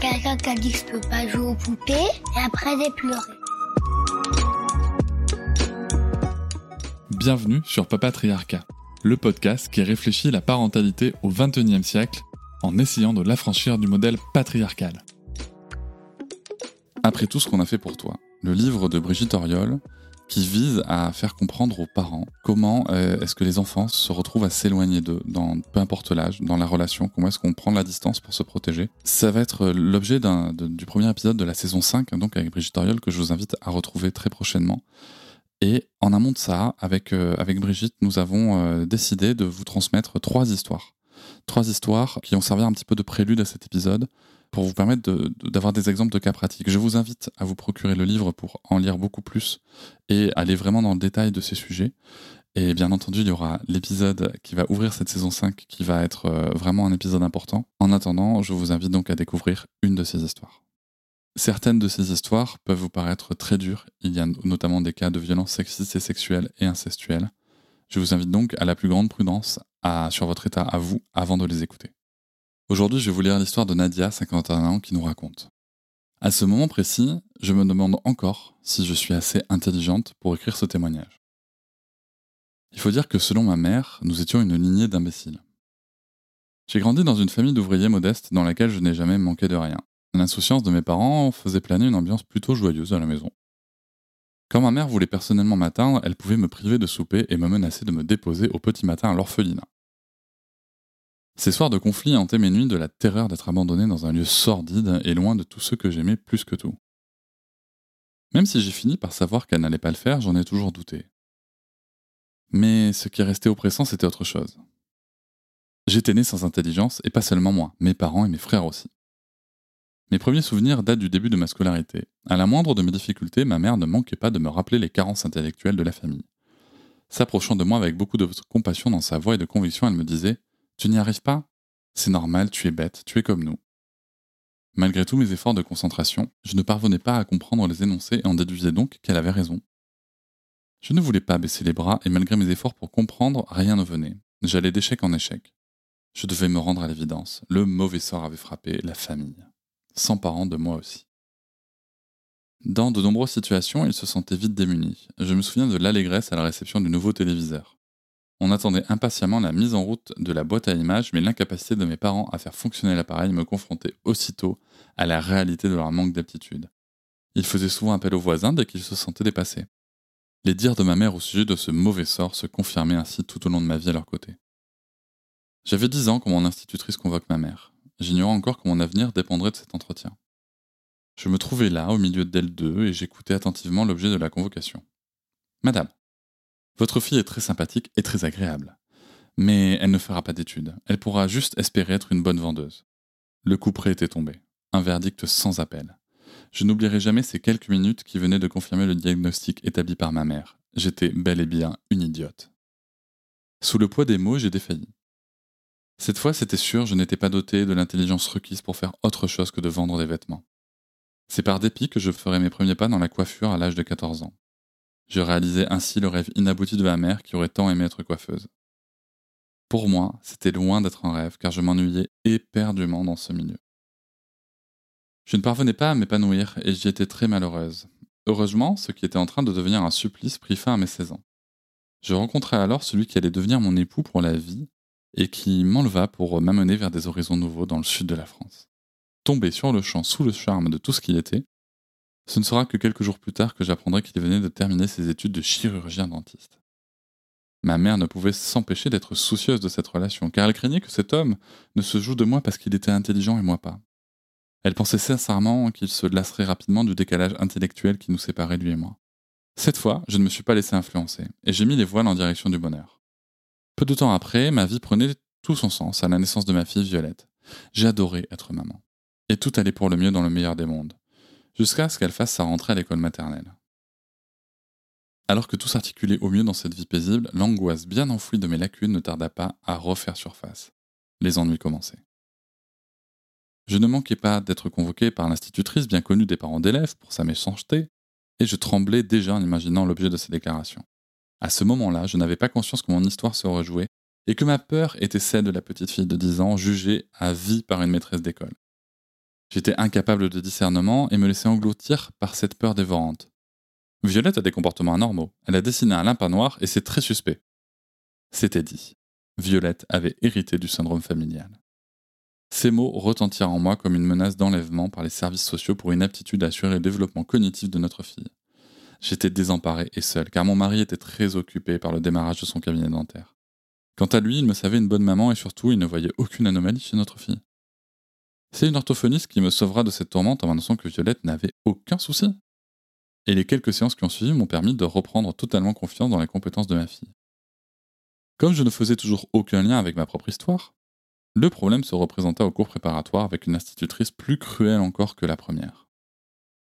Quelqu'un qui a dit que je peux pas jouer aux poupées et après j'ai pleuré. Bienvenue sur Papatriarcat, le podcast qui réfléchit la parentalité au XXIe siècle en essayant de l'affranchir du modèle patriarcal. Après tout ce qu'on a fait pour toi, le livre de Brigitte Oriol qui vise à faire comprendre aux parents comment euh, est-ce que les enfants se retrouvent à s'éloigner d'eux, dans peu importe l'âge, dans la relation, comment est-ce qu'on prend la distance pour se protéger. Ça va être l'objet du premier épisode de la saison 5, donc avec Brigitte Oriol, que je vous invite à retrouver très prochainement. Et en amont de ça, avec, euh, avec Brigitte, nous avons euh, décidé de vous transmettre trois histoires. Trois histoires qui ont servi un petit peu de prélude à cet épisode pour vous permettre d'avoir des exemples de cas pratiques. Je vous invite à vous procurer le livre pour en lire beaucoup plus et aller vraiment dans le détail de ces sujets. Et bien entendu, il y aura l'épisode qui va ouvrir cette saison 5 qui va être euh, vraiment un épisode important. En attendant, je vous invite donc à découvrir une de ces histoires. Certaines de ces histoires peuvent vous paraître très dures. Il y a notamment des cas de violences sexistes et sexuelles et incestuelles. Je vous invite donc à la plus grande prudence sur votre état à vous avant de les écouter. Aujourd'hui, je vais vous lire l'histoire de Nadia, 51 ans, qui nous raconte. À ce moment précis, je me demande encore si je suis assez intelligente pour écrire ce témoignage. Il faut dire que selon ma mère, nous étions une lignée d'imbéciles. J'ai grandi dans une famille d'ouvriers modestes dans laquelle je n'ai jamais manqué de rien. L'insouciance de mes parents faisait planer une ambiance plutôt joyeuse à la maison. Quand ma mère voulait personnellement m'atteindre, elle pouvait me priver de souper et me menacer de me déposer au petit matin à l'orphelinat. Ces soirs de conflit hantaient mes nuits de la terreur d'être abandonné dans un lieu sordide et loin de tous ceux que j'aimais plus que tout. Même si j'ai fini par savoir qu'elle n'allait pas le faire, j'en ai toujours douté. Mais ce qui restait oppressant, c'était autre chose. J'étais né sans intelligence, et pas seulement moi, mes parents et mes frères aussi. Mes premiers souvenirs datent du début de ma scolarité. À la moindre de mes difficultés, ma mère ne manquait pas de me rappeler les carences intellectuelles de la famille. S'approchant de moi avec beaucoup de compassion dans sa voix et de conviction, elle me disait Tu n'y arrives pas? C'est normal, tu es bête, tu es comme nous. Malgré tous mes efforts de concentration, je ne parvenais pas à comprendre les énoncés et en déduisais donc qu'elle avait raison. Je ne voulais pas baisser les bras et malgré mes efforts pour comprendre, rien ne venait. J'allais d'échec en échec. Je devais me rendre à l'évidence. Le mauvais sort avait frappé la famille parents de moi aussi. Dans de nombreuses situations, il se sentait vite démuni. Je me souviens de l'allégresse à la réception du nouveau téléviseur. On attendait impatiemment la mise en route de la boîte à images, mais l'incapacité de mes parents à faire fonctionner l'appareil me confrontait aussitôt à la réalité de leur manque d'aptitude. Ils faisaient souvent appel aux voisins dès qu'ils se sentaient dépassés. Les dires de ma mère au sujet de ce mauvais sort se confirmaient ainsi tout au long de ma vie à leur côté. J'avais dix ans quand mon institutrice convoque ma mère. J'ignorais encore que mon avenir dépendrait de cet entretien. Je me trouvais là, au milieu d'elle deux, et j'écoutais attentivement l'objet de la convocation. Madame, votre fille est très sympathique et très agréable. Mais elle ne fera pas d'études. Elle pourra juste espérer être une bonne vendeuse. Le coup près était tombé. Un verdict sans appel. Je n'oublierai jamais ces quelques minutes qui venaient de confirmer le diagnostic établi par ma mère. J'étais bel et bien une idiote. Sous le poids des mots, j'ai défailli. Cette fois, c'était sûr, je n'étais pas doté de l'intelligence requise pour faire autre chose que de vendre des vêtements. C'est par dépit que je ferai mes premiers pas dans la coiffure à l'âge de 14 ans. Je réalisais ainsi le rêve inabouti de ma mère qui aurait tant aimé être coiffeuse. Pour moi, c'était loin d'être un rêve car je m'ennuyais éperdument dans ce milieu. Je ne parvenais pas à m'épanouir et j'y étais très malheureuse. Heureusement, ce qui était en train de devenir un supplice prit fin à mes 16 ans. Je rencontrai alors celui qui allait devenir mon époux pour la vie et qui m'enleva pour m'amener vers des horizons nouveaux dans le sud de la France. Tombé sur le champ sous le charme de tout ce qu'il était, ce ne sera que quelques jours plus tard que j'apprendrai qu'il venait de terminer ses études de chirurgien dentiste. Ma mère ne pouvait s'empêcher d'être soucieuse de cette relation, car elle craignait que cet homme ne se joue de moi parce qu'il était intelligent et moi pas. Elle pensait sincèrement qu'il se lasserait rapidement du décalage intellectuel qui nous séparait lui et moi. Cette fois, je ne me suis pas laissé influencer, et j'ai mis les voiles en direction du bonheur. Peu de temps après, ma vie prenait tout son sens à la naissance de ma fille Violette. Adoré être maman. Et tout allait pour le mieux dans le meilleur des mondes. Jusqu'à ce qu'elle fasse sa rentrée à l'école maternelle. Alors que tout s'articulait au mieux dans cette vie paisible, l'angoisse bien enfouie de mes lacunes ne tarda pas à refaire surface. Les ennuis commençaient. Je ne manquais pas d'être convoqué par l'institutrice bien connue des parents d'élèves pour sa méchanceté, et je tremblais déjà en imaginant l'objet de ses déclarations. À ce moment-là, je n'avais pas conscience que mon histoire se rejouait et que ma peur était celle de la petite fille de 10 ans jugée à vie par une maîtresse d'école. J'étais incapable de discernement et me laissais engloutir par cette peur dévorante. Violette a des comportements anormaux. Elle a dessiné un lapin noir et c'est très suspect. C'était dit. Violette avait hérité du syndrome familial. Ces mots retentirent en moi comme une menace d'enlèvement par les services sociaux pour une aptitude à assurer le développement cognitif de notre fille. J'étais désemparé et seul, car mon mari était très occupé par le démarrage de son cabinet dentaire. Quant à lui, il me savait une bonne maman et surtout, il ne voyait aucune anomalie chez notre fille. C'est une orthophoniste qui me sauvera de cette tourmente en m'annonçant que Violette n'avait aucun souci. Et les quelques séances qui ont suivi m'ont permis de reprendre totalement confiance dans les compétences de ma fille. Comme je ne faisais toujours aucun lien avec ma propre histoire, le problème se représenta au cours préparatoire avec une institutrice plus cruelle encore que la première.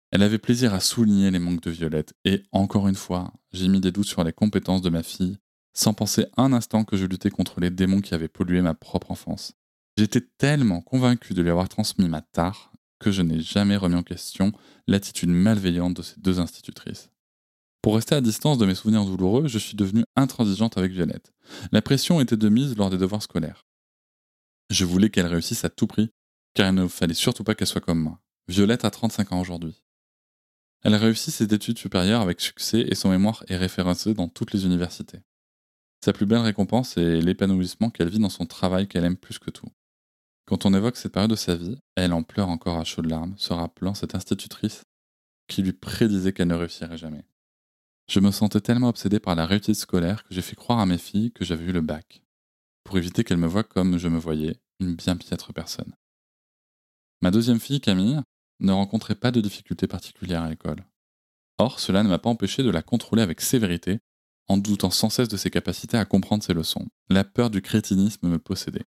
Elle avait plaisir à souligner les manques de Violette, et encore une fois, j'ai mis des doutes sur les compétences de ma fille, sans penser un instant que je luttais contre les démons qui avaient pollué ma propre enfance. J'étais tellement convaincu de lui avoir transmis ma tare que je n'ai jamais remis en question l'attitude malveillante de ces deux institutrices. Pour rester à distance de mes souvenirs douloureux, je suis devenue intransigeante avec Violette. La pression était de mise lors des devoirs scolaires. Je voulais qu'elle réussisse à tout prix, car il ne fallait surtout pas qu'elle soit comme moi. Violette a 35 ans aujourd'hui. Elle réussit ses études supérieures avec succès et son mémoire est référencé dans toutes les universités. Sa plus belle récompense est l'épanouissement qu'elle vit dans son travail qu'elle aime plus que tout. Quand on évoque cette période de sa vie, elle en pleure encore à chaudes larmes, se rappelant cette institutrice qui lui prédisait qu'elle ne réussirait jamais. Je me sentais tellement obsédé par la réussite scolaire que j'ai fait croire à mes filles que j'avais eu le bac pour éviter qu'elle me voie comme je me voyais, une bien piètre personne. Ma deuxième fille, Camille, ne rencontrait pas de difficultés particulières à l'école. Or, cela ne m'a pas empêché de la contrôler avec sévérité, en doutant sans cesse de ses capacités à comprendre ses leçons. La peur du crétinisme me possédait.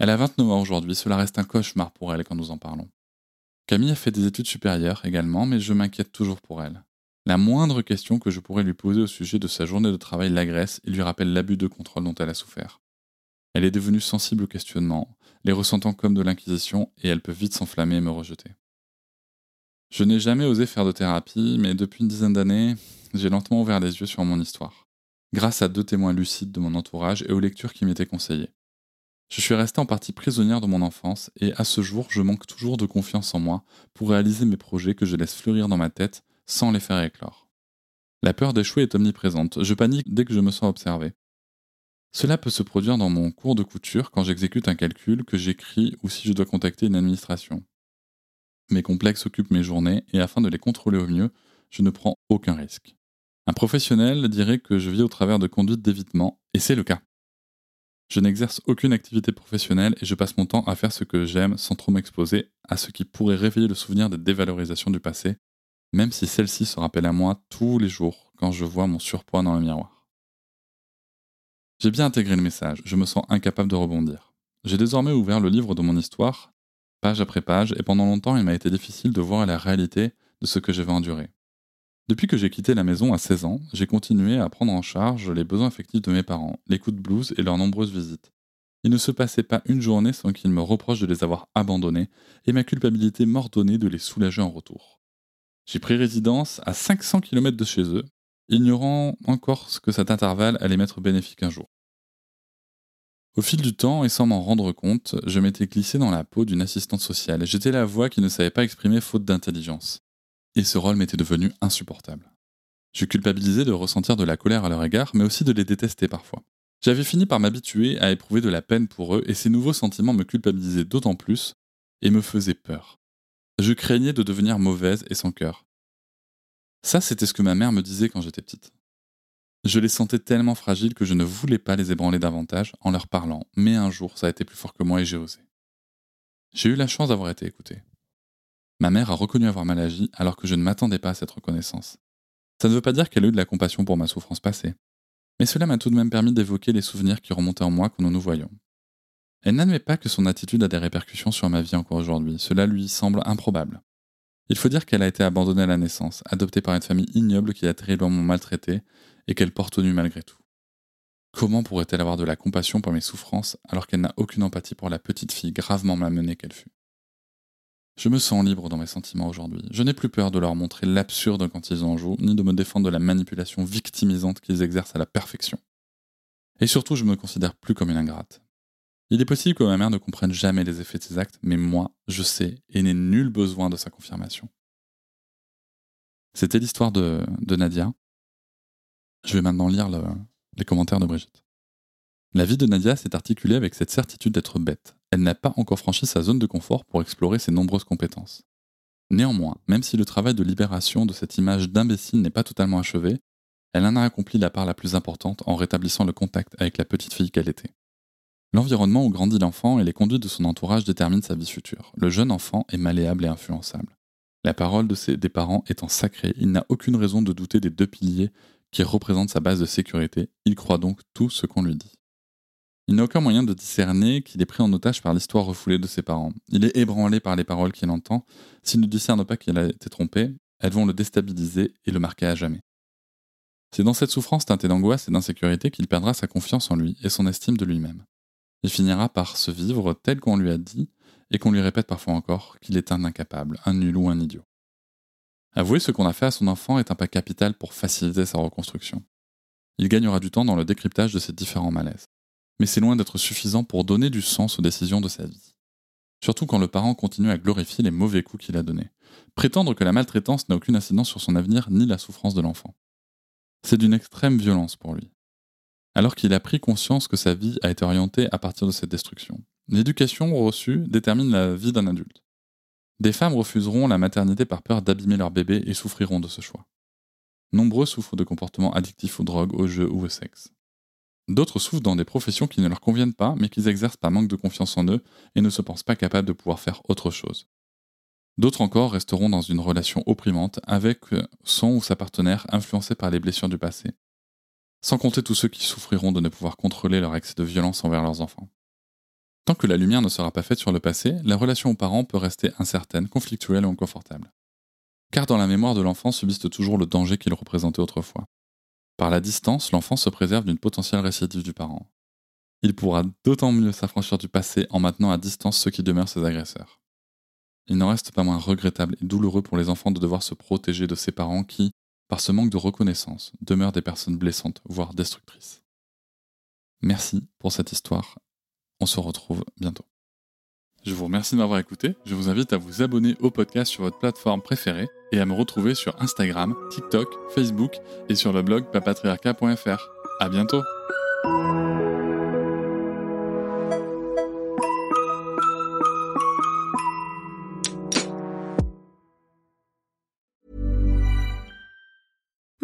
Elle a 29 ans aujourd'hui, cela reste un cauchemar pour elle quand nous en parlons. Camille a fait des études supérieures également, mais je m'inquiète toujours pour elle. La moindre question que je pourrais lui poser au sujet de sa journée de travail l'agresse et lui rappelle l'abus de contrôle dont elle a souffert. Elle est devenue sensible aux questionnements, les ressentant comme de l'inquisition, et elle peut vite s'enflammer et me rejeter. Je n'ai jamais osé faire de thérapie, mais depuis une dizaine d'années, j'ai lentement ouvert les yeux sur mon histoire, grâce à deux témoins lucides de mon entourage et aux lectures qui m'étaient conseillées. Je suis resté en partie prisonnière de mon enfance, et à ce jour, je manque toujours de confiance en moi pour réaliser mes projets que je laisse fleurir dans ma tête sans les faire éclore. La peur d'échouer est omniprésente, je panique dès que je me sens observé. Cela peut se produire dans mon cours de couture quand j'exécute un calcul, que j'écris ou si je dois contacter une administration. Mes complexes occupent mes journées et afin de les contrôler au mieux, je ne prends aucun risque. Un professionnel dirait que je vis au travers de conduites d'évitement, et c'est le cas. Je n'exerce aucune activité professionnelle et je passe mon temps à faire ce que j'aime sans trop m'exposer à ce qui pourrait réveiller le souvenir des dévalorisations du passé, même si celle-ci se rappelle à moi tous les jours quand je vois mon surpoids dans le miroir. J'ai bien intégré le message, je me sens incapable de rebondir. J'ai désormais ouvert le livre de mon histoire, page après page, et pendant longtemps il m'a été difficile de voir la réalité de ce que j'avais enduré. Depuis que j'ai quitté la maison à 16 ans, j'ai continué à prendre en charge les besoins affectifs de mes parents, les coups de blues et leurs nombreuses visites. Il ne se passait pas une journée sans qu'ils me reprochent de les avoir abandonnés, et ma culpabilité m'ordonnait de les soulager en retour. J'ai pris résidence à 500 km de chez eux, ignorant encore ce que cet intervalle allait m'être bénéfique un jour. Au fil du temps, et sans m'en rendre compte, je m'étais glissé dans la peau d'une assistante sociale. J'étais la voix qui ne savait pas exprimer faute d'intelligence. Et ce rôle m'était devenu insupportable. Je culpabilisais de ressentir de la colère à leur égard, mais aussi de les détester parfois. J'avais fini par m'habituer à éprouver de la peine pour eux, et ces nouveaux sentiments me culpabilisaient d'autant plus et me faisaient peur. Je craignais de devenir mauvaise et sans cœur. Ça, c'était ce que ma mère me disait quand j'étais petite. Je les sentais tellement fragiles que je ne voulais pas les ébranler davantage en leur parlant, mais un jour ça a été plus fort que moi et j'ai osé. J'ai eu la chance d'avoir été écouté. Ma mère a reconnu avoir mal agi alors que je ne m'attendais pas à cette reconnaissance. Ça ne veut pas dire qu'elle a eu de la compassion pour ma souffrance passée, mais cela m'a tout de même permis d'évoquer les souvenirs qui remontaient en moi quand nous nous voyons. Elle n'admet pas que son attitude a des répercussions sur ma vie encore aujourd'hui, cela lui semble improbable. Il faut dire qu'elle a été abandonnée à la naissance, adoptée par une famille ignoble qui l'a terriblement maltraitée et qu'elle porte au nu malgré tout. Comment pourrait-elle avoir de la compassion pour mes souffrances alors qu'elle n'a aucune empathie pour la petite fille gravement malmenée qu'elle fut? Je me sens libre dans mes sentiments aujourd'hui. Je n'ai plus peur de leur montrer l'absurde quand ils en jouent, ni de me défendre de la manipulation victimisante qu'ils exercent à la perfection. Et surtout, je me considère plus comme une ingrate. Il est possible que ma mère ne comprenne jamais les effets de ses actes, mais moi, je sais et n'ai nul besoin de sa confirmation. C'était l'histoire de, Nadia. Je vais maintenant lire les commentaires de Brigitte. La vie de Nadia s'est articulée avec cette certitude d'être bête. Elle n'a pas encore franchi sa zone de confort pour explorer ses nombreuses compétences. Néanmoins, même si le travail de libération de cette image d'imbécile n'est pas totalement achevé, elle en a accompli la part la plus importante en rétablissant le contact avec la petite fille qu'elle était. L'environnement où grandit l'enfant et les conduites de son entourage déterminent sa vie future. Le jeune enfant est malléable et influençable. La parole des parents étant sacrée, il n'a aucune raison de douter des deux piliers qui représentent sa base de sécurité, il croit donc tout ce qu'on lui dit. Il n'a aucun moyen de discerner qu'il est pris en otage par l'histoire refoulée de ses parents. Il est ébranlé par les paroles qu'il entend. S'il ne discerne pas qu'il a été trompé, elles vont le déstabiliser et le marquer à jamais. C'est dans cette souffrance teintée d'angoisse et d'insécurité qu'il perdra sa confiance en lui et son estime de lui-même. Il finira par se vivre tel qu'on lui a dit et qu'on lui répète parfois encore qu'il est un incapable, un nul ou un idiot. Avouer ce qu'on a fait à son enfant est un pas capital pour faciliter sa reconstruction. Il gagnera du temps dans le décryptage de ses différents malaises. Mais c'est loin d'être suffisant pour donner du sens aux décisions de sa vie. Surtout quand le parent continue à glorifier les mauvais coups qu'il a donnés. Prétendre que la maltraitance n'a aucune incidence sur son avenir ni la souffrance de l'enfant. C'est d'une extrême violence pour lui alors qu'il a pris conscience que sa vie a été orientée à partir de cette destruction. L'éducation reçue détermine la vie d'un adulte. Des femmes refuseront la maternité par peur d'abîmer leur bébé et souffriront de ce choix. Nombreux souffrent de comportements addictifs aux drogues, aux jeux ou au sexe. D'autres souffrent dans des professions qui ne leur conviennent pas, mais qu'ils exercent par manque de confiance en eux et ne se pensent pas capables de pouvoir faire autre chose. D'autres encore resteront dans une relation opprimante avec son ou sa partenaire influencé par les blessures du passé, sans compter tous ceux qui souffriront de ne pouvoir contrôler leur excès de violence envers leurs enfants. Tant que la lumière ne sera pas faite sur le passé, la relation aux parents peut rester incertaine, conflictuelle ou inconfortable. Car dans la mémoire de l'enfant subsiste toujours le danger qu'il représentait autrefois. Par la distance, l'enfant se préserve d'une potentielle récidive du parent. Il pourra d'autant mieux s'affranchir du passé en maintenant à distance ceux qui demeurent ses agresseurs. Il n'en reste pas moins regrettable et douloureux pour les enfants de devoir se protéger de ses parents qui, par ce manque de reconnaissance, demeurent des personnes blessantes, voire destructrices. Merci pour cette histoire. On se retrouve bientôt. Je vous remercie de m'avoir écouté. Je vous invite à vous abonner au podcast sur votre plateforme préférée et à me retrouver sur Instagram, TikTok, Facebook et sur le blog papatriarca.fr. À bientôt!